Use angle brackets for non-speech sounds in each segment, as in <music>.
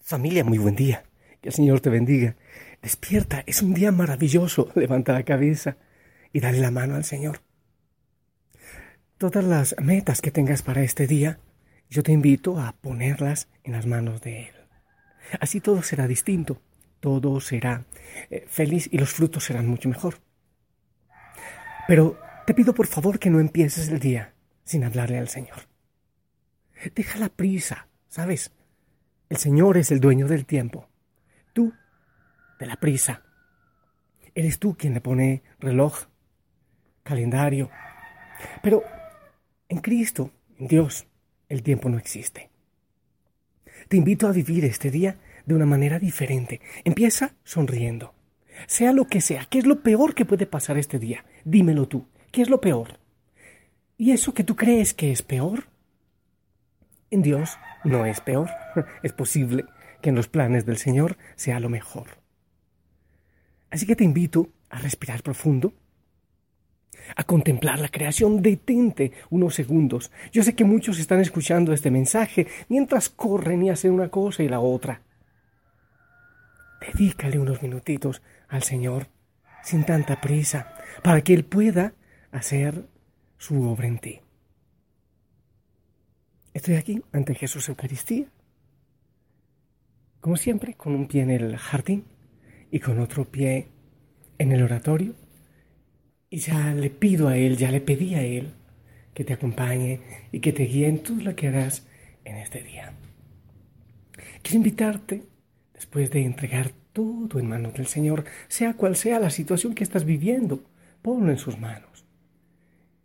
Familia, muy buen día. Que el Señor te bendiga. Despierta, es un día maravilloso. <laughs> Levanta la cabeza y dale la mano al Señor. Todas las metas que tengas para este día, yo te invito a ponerlas en las manos de Él. Así todo será distinto, todo será eh, feliz y los frutos serán mucho mejor. Pero te pido por favor que no empieces el día sin hablarle al Señor. Deja la prisa, ¿sabes? El Señor es el dueño del tiempo. Tú, de la prisa. Eres tú quien le pone reloj, calendario. Pero en Cristo, en Dios, el tiempo no existe. Te invito a vivir este día de una manera diferente. Empieza sonriendo. Sea lo que sea, ¿qué es lo peor que puede pasar este día? Dímelo tú. ¿Qué es lo peor? ¿Y eso que tú crees que es peor? En Dios no es peor. <laughs> Es posible que en los planes del Señor sea lo mejor. Así que te invito a respirar profundo, a contemplar la creación. Detente unos segundos. Yo sé que muchos están escuchando este mensaje mientras corren y hacen una cosa y la otra. Dedícale unos minutitos al Señor sin tanta prisa para que Él pueda hacer su obra en ti. Estoy aquí ante Jesús Eucaristía, como siempre, con un pie en el jardín y con otro pie en el oratorio. Y ya le pido a Él, ya le pedí a Él que te acompañe y que te guíe en todo lo que harás en este día. Quiero invitarte, después de entregar todo en manos del Señor, sea cual sea la situación que estás viviendo, ponlo en sus manos.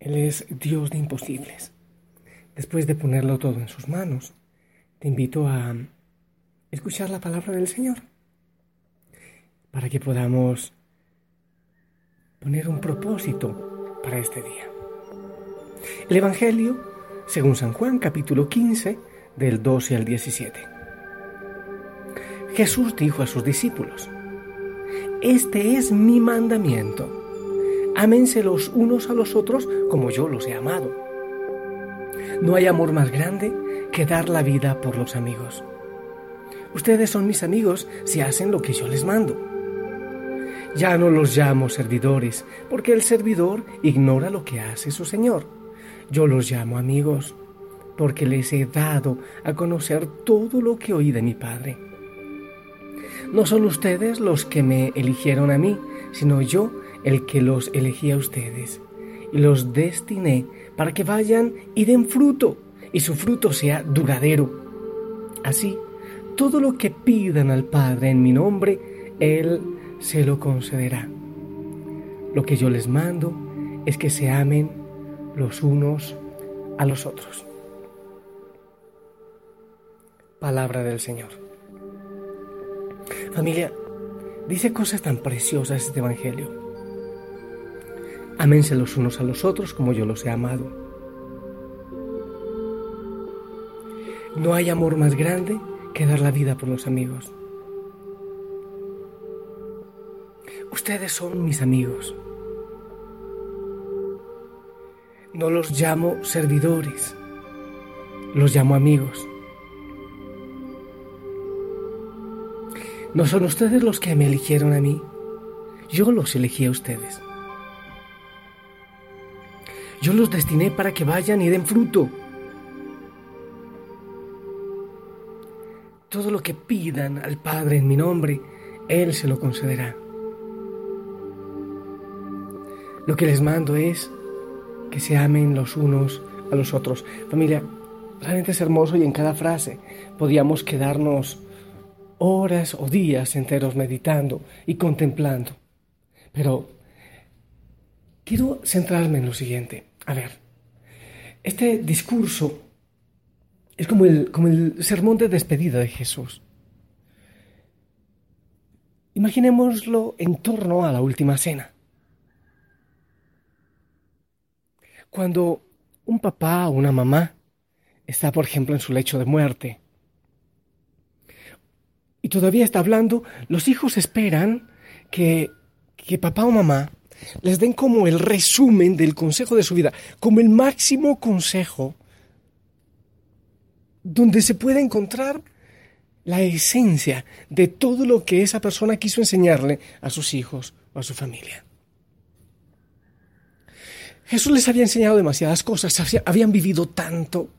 Él es Dios de imposibles después de ponerlo todo en sus manos, te invito a escuchar la palabra del Señor para que podamos poner un propósito para este día. El Evangelio, según San Juan, capítulo 15, del 12 al 17. Jesús dijo a sus discípulos, Este es mi mandamiento. Ámense los unos a los otros como yo los he amado. No hay amor más grande que dar la vida por los amigos. Ustedes son mis amigos si hacen lo que yo les mando. Ya no los llamo servidores, porque el servidor ignora lo que hace su Señor. Yo los llamo amigos, porque les he dado a conocer todo lo que oí de mi Padre. No son ustedes los que me eligieron a mí, sino yo el que los elegí a ustedes, los destiné para que vayan y den fruto, y su fruto sea duradero. Así, todo lo que pidan al Padre en mi nombre, Él se lo concederá. Lo que yo les mando es que se amen los unos a los otros. Palabra del Señor. Familia, dice cosas tan preciosas este Evangelio. Aménse los unos a los otros como yo los he amado. No hay amor más grande que dar la vida por los amigos. Ustedes son mis amigos. No los llamo servidores, los llamo amigos. No son ustedes los que me eligieron a mí, yo los elegí a ustedes. Yo los destiné para que vayan y den fruto. Todo lo que pidan al Padre en mi nombre, Él se lo concederá. Lo que les mando es que se amen los unos a los otros. Familia, realmente es hermoso y en cada frase podíamos quedarnos horas o días enteros meditando y contemplando. Pero quiero centrarme en lo siguiente. A ver, este discurso es como el, como el sermón de despedida de Jesús. Imaginémoslo en torno a la última cena. Cuando un papá o una mamá está, por ejemplo, en su lecho de muerte y todavía está hablando, los hijos esperan que, que papá o mamá les den como el resumen del consejo de su vida, como el máximo consejo donde se puede encontrar la esencia de todo lo que esa persona quiso enseñarle a sus hijos o a su familia. Jesús les había enseñado demasiadas cosas, habían vivido tanto,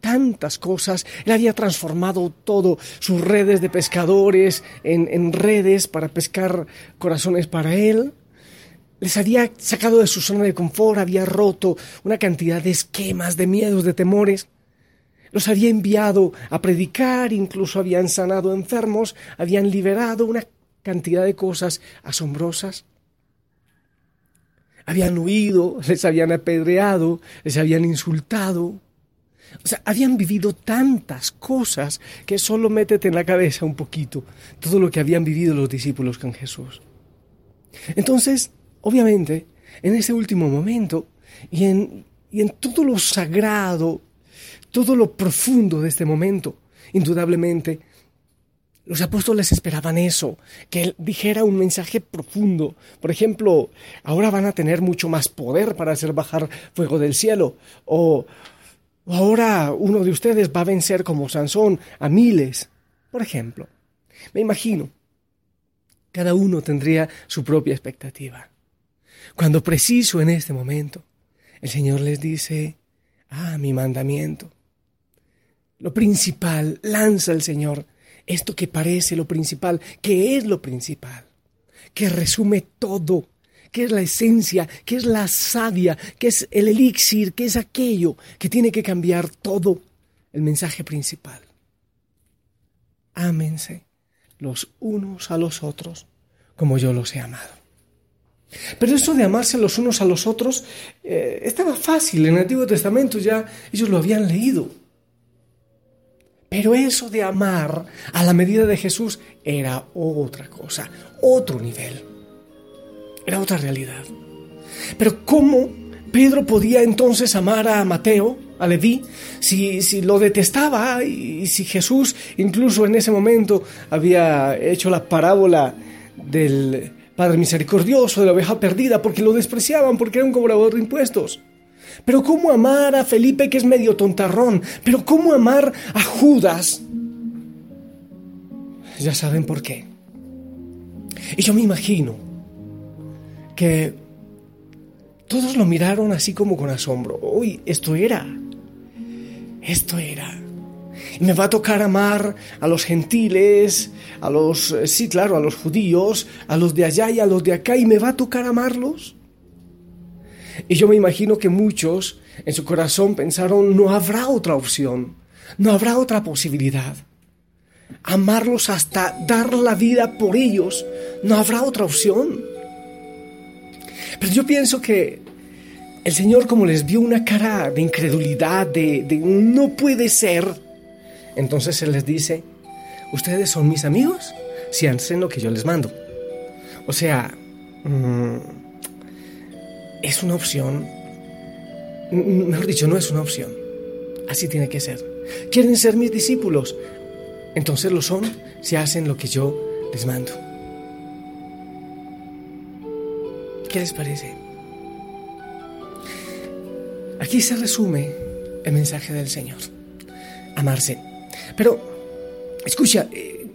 tantas cosas, él había transformado todo, sus redes de pescadores en, en redes para pescar corazones para él, les había sacado de su zona de confort, había roto una cantidad de esquemas, de miedos, de temores, los había enviado a predicar, incluso habían sanado enfermos, habían liberado una cantidad de cosas asombrosas. Habían huido, les habían apedreado, les habían insultado. O sea, habían vivido tantas cosas que solo métete en la cabeza un poquito todo lo que habían vivido los discípulos con Jesús. Entonces, obviamente, en ese último momento y en, y en todo lo sagrado, todo lo profundo de este momento, indudablemente, los apóstoles esperaban eso, que él dijera un mensaje profundo. Por ejemplo, ahora van a tener mucho más poder para hacer bajar fuego del cielo. O, ahora uno de ustedes va a vencer como Sansón a miles. Por ejemplo, me imagino, cada uno tendría su propia expectativa. Cuando preciso en este momento, el Señor les dice, ah, mi mandamiento. Lo principal, lanza el Señor esto que parece lo principal, que es lo principal, que resume todo, que es la esencia, que es la savia, que es el elixir, que es aquello que tiene que cambiar todo el mensaje principal. Ámense los unos a los otros como yo los he amado. Pero eso de amarse los unos a los otros eh, estaba fácil en el Antiguo Testamento, ya ellos lo habían leído. Pero eso de amar a la medida de Jesús era otra cosa, otro nivel. Era otra realidad. Pero ¿cómo Pedro podía entonces amar a Mateo, a Leví, si, si lo detestaba y si Jesús incluso en ese momento había hecho la parábola del Padre Misericordioso, de la oveja perdida, porque lo despreciaban, porque era un cobrador de impuestos? Pero ¿cómo amar a Felipe que es medio tontarrón? Pero ¿cómo amar a Judas? Ya saben por qué. Y yo me imagino que todos lo miraron así como con asombro. Uy, esto era. Esto era. Y me va a tocar amar a los gentiles, a los, eh, sí, claro, a los judíos, a los de allá y a los de acá, y me va a tocar amarlos. Y yo me imagino que muchos en su corazón pensaron, no habrá otra opción, no habrá otra posibilidad. Amarlos hasta dar la vida por ellos, no habrá otra opción. Pero yo pienso que el Señor como les vio una cara de incredulidad, de, no puede ser, entonces Él les dice, ustedes son mis amigos si hacen lo que yo les mando. O sea, mm, es una opción, mejor dicho, no es una opción. Así tiene que ser. ¿Quieren ser mis discípulos? Entonces lo son si hacen lo que yo les mando. ¿Qué les parece? Aquí se resume el mensaje del Señor. Amarse. Pero, escucha, eh,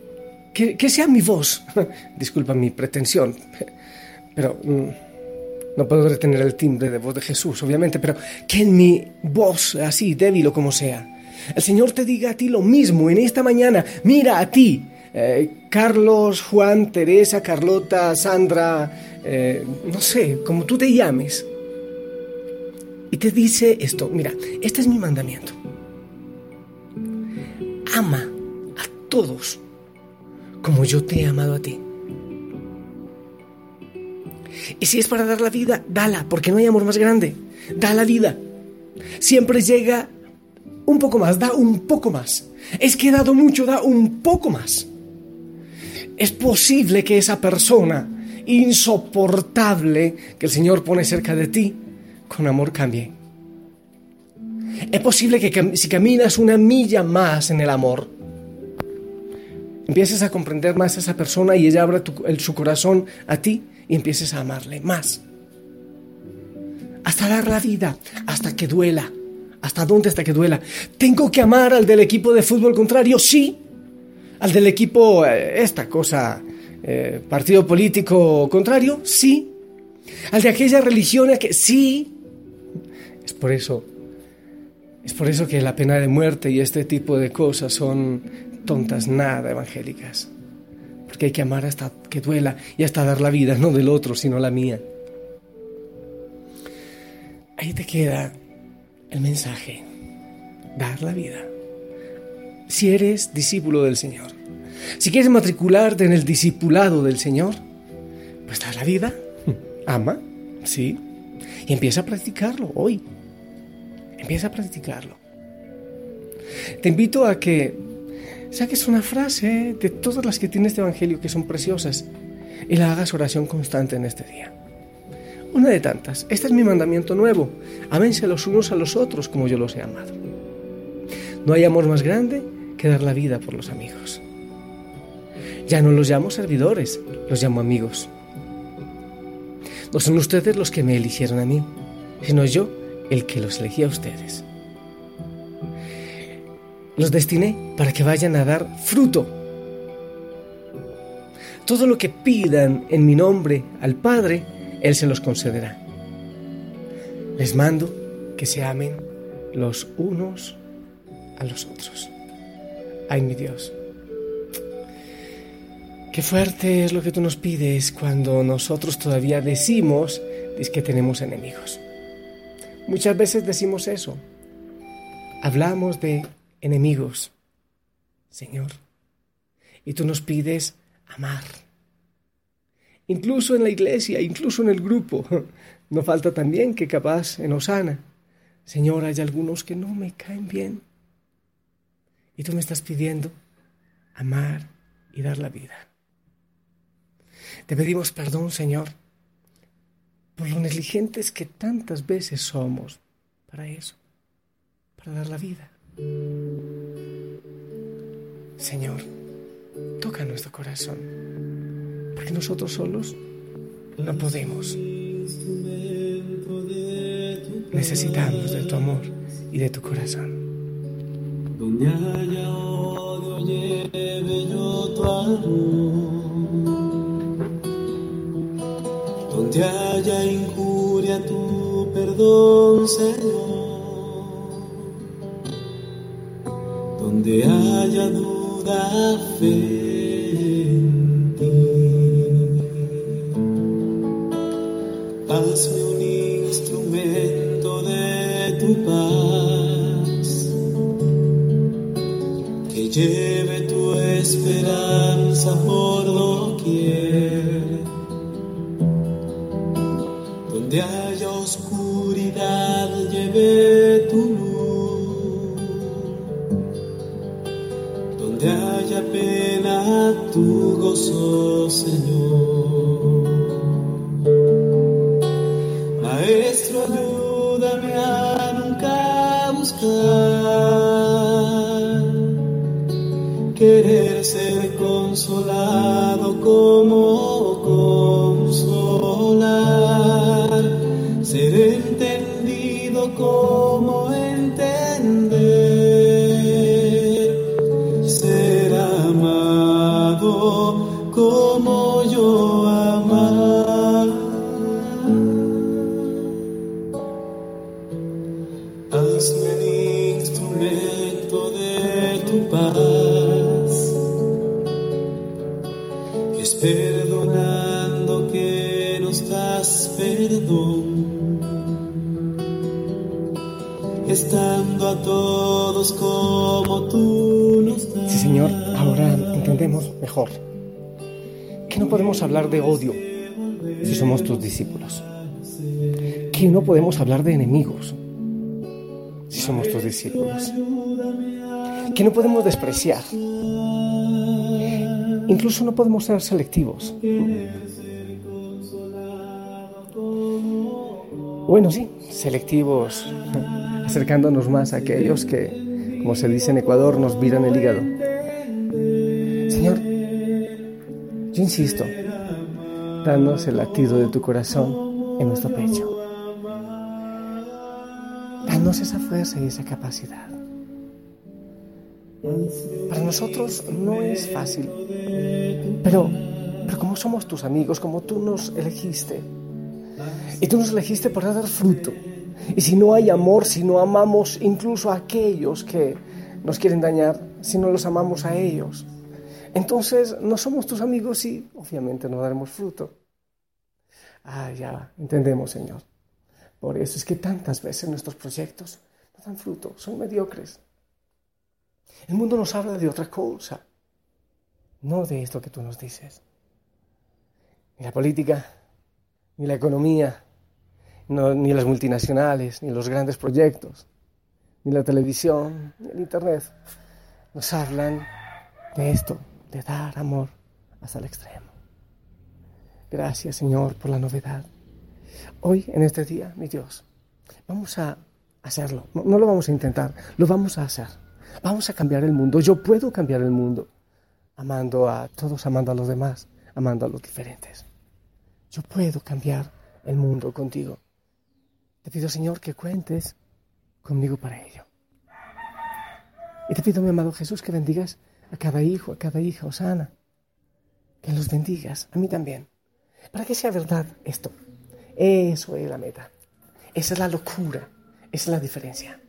que, sea mi voz, <laughs> disculpa mi pretensión, pero... Mm, no puedo retener el timbre de voz de Jesús, obviamente, pero que en mi voz, así débil o como sea, el Señor te diga a ti lo mismo en esta mañana. Mira a ti, eh, Carlos, Juan, Teresa, Carlota, Sandra, eh, no sé, como tú te llames. Y te dice esto, mira, este es mi mandamiento. Ama a todos como yo te he amado a ti. Y si es para dar la vida, dala, porque no hay amor más grande. Da la vida. Siempre llega un poco más, da un poco más. Es que he dado mucho, da un poco más. Es posible que esa persona insoportable que el Señor pone cerca de ti, con amor cambie. Es posible que si caminas una milla más en el amor, empieces a comprender más a esa persona y ella abra su corazón a ti y empieces a amarle más. Hasta dar la vida, hasta que duela. ¿Hasta dónde? Hasta que duela. ¿Tengo que amar al del equipo de fútbol contrario? Sí. Al del equipo, eh, esta cosa, eh, partido político contrario, sí. Al de aquella religión, que sí. Es por eso, es por eso que la pena de muerte y este tipo de cosas son tontas, nada evangélicas. Porque hay que amar hasta que duela y hasta dar la vida, no del otro, sino la mía. Ahí te queda el mensaje, dar la vida. Si eres discípulo del Señor, si quieres matricularte en el discipulado del Señor, pues da la vida, ama, sí, y empieza a practicarlo hoy. Empieza a practicarlo. Te invito a que saques una frase de todas las que tiene este Evangelio que son preciosas y la hagas oración constante en este día. Una de tantas. Este es mi mandamiento nuevo. Ámense los unos a los otros como yo los he amado. No hay amor más grande que dar la vida por los amigos. Ya no los llamo servidores, los llamo amigos. No son ustedes los que me eligieron a mí, sino yo el que los elegí a ustedes. Los destiné para que vayan a dar fruto. Todo lo que pidan en mi nombre al Padre, Él se los concederá. Les mando que se amen los unos a los otros. Ay, mi Dios. Qué fuerte es lo que tú nos pides cuando nosotros todavía decimos que tenemos enemigos. Muchas veces decimos eso. Hablamos de enemigos, Señor. Y tú nos pides amar. Incluso en la iglesia, incluso en el grupo. <laughs> No falta también que capaz en Osana, Señor, hay algunos que no me caen bien. Y tú me estás pidiendo amar y dar la vida. Te pedimos perdón, Señor, por lo negligentes que tantas veces somos para eso, para dar la vida. Señor, toca nuestro corazón, porque nosotros solos no podemos. Necesitamos de tu amor y de tu corazón. Lleve yo tu. Haya injuria, tu perdón, Señor. Donde haya duda, fe en ti. Hazme un instrumento de tu paz. Que lleve tu esperanza por doquier ayúdame a nunca buscar querer ser consolado como Sí, Señor, ahora entendemos mejor. Que no podemos hablar de odio si somos tus discípulos, que no podemos hablar de enemigos somos tus discípulos, que no podemos despreciar, incluso no podemos ser selectivos. Bueno, sí, selectivos, <laughs> acercándonos más a aquellos que, como se dice en Ecuador, nos viran el hígado. Señor, yo insisto, danos el latido de tu corazón en nuestro pecho. Danos esa fuerza y esa capacidad. Para nosotros no es fácil, pero, pero como somos tus amigos, como tú nos elegiste, y tú nos elegiste para dar fruto, y si no hay amor, si no amamos incluso a aquellos que nos quieren dañar, si no los amamos a ellos, entonces no somos tus amigos y obviamente no daremos fruto. Ah, ya, entendemos, Señor. Por eso es que tantas veces nuestros proyectos no dan fruto, son mediocres. El mundo nos habla de otra cosa, no de esto que tú nos dices. Ni la política, ni la economía, ni las multinacionales, ni los grandes proyectos, ni la televisión, ni el Internet, nos hablan de esto, de dar amor hasta el extremo. Gracias Señor por la novedad. Hoy, en este día, mi Dios, vamos a hacerlo. No, lo vamos a intentar, lo vamos a hacer. Vamos a cambiar el mundo. Yo puedo cambiar el mundo amando a todos, amando a los demás, amando a los diferentes. Yo puedo cambiar el mundo contigo. Te pido, Señor, que cuentes conmigo para ello. Y te pido, mi amado Jesús, que bendigas a cada hijo, a cada hija, Osana. Que los bendigas, a mí también. Para que sea verdad esto. Eso es la meta. Esa es la locura. Esa es la diferencia.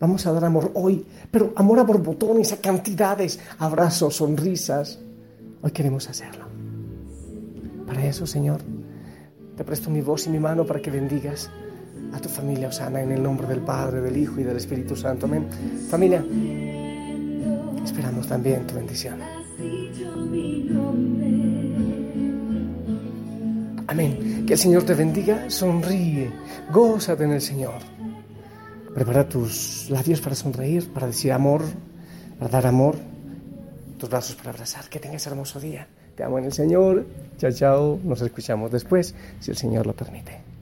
Vamos a dar amor hoy, pero amor a borbotones, a cantidades, abrazos, sonrisas. Hoy queremos hacerlo. Para eso, Señor, te presto mi voz y mi mano para que bendigas a tu familia, Osana, en el nombre del Padre, del Hijo y del Espíritu Santo. Amén. Familia, esperamos también tu bendición. Amén. Que el Señor te bendiga, sonríe, gózate en el Señor. Prepara tus labios para sonreír, para decir amor, para dar amor, tus brazos para abrazar. Que tengas hermoso día. Te amo en el Señor. Chao, chao. Nos escuchamos después, si el Señor lo permite.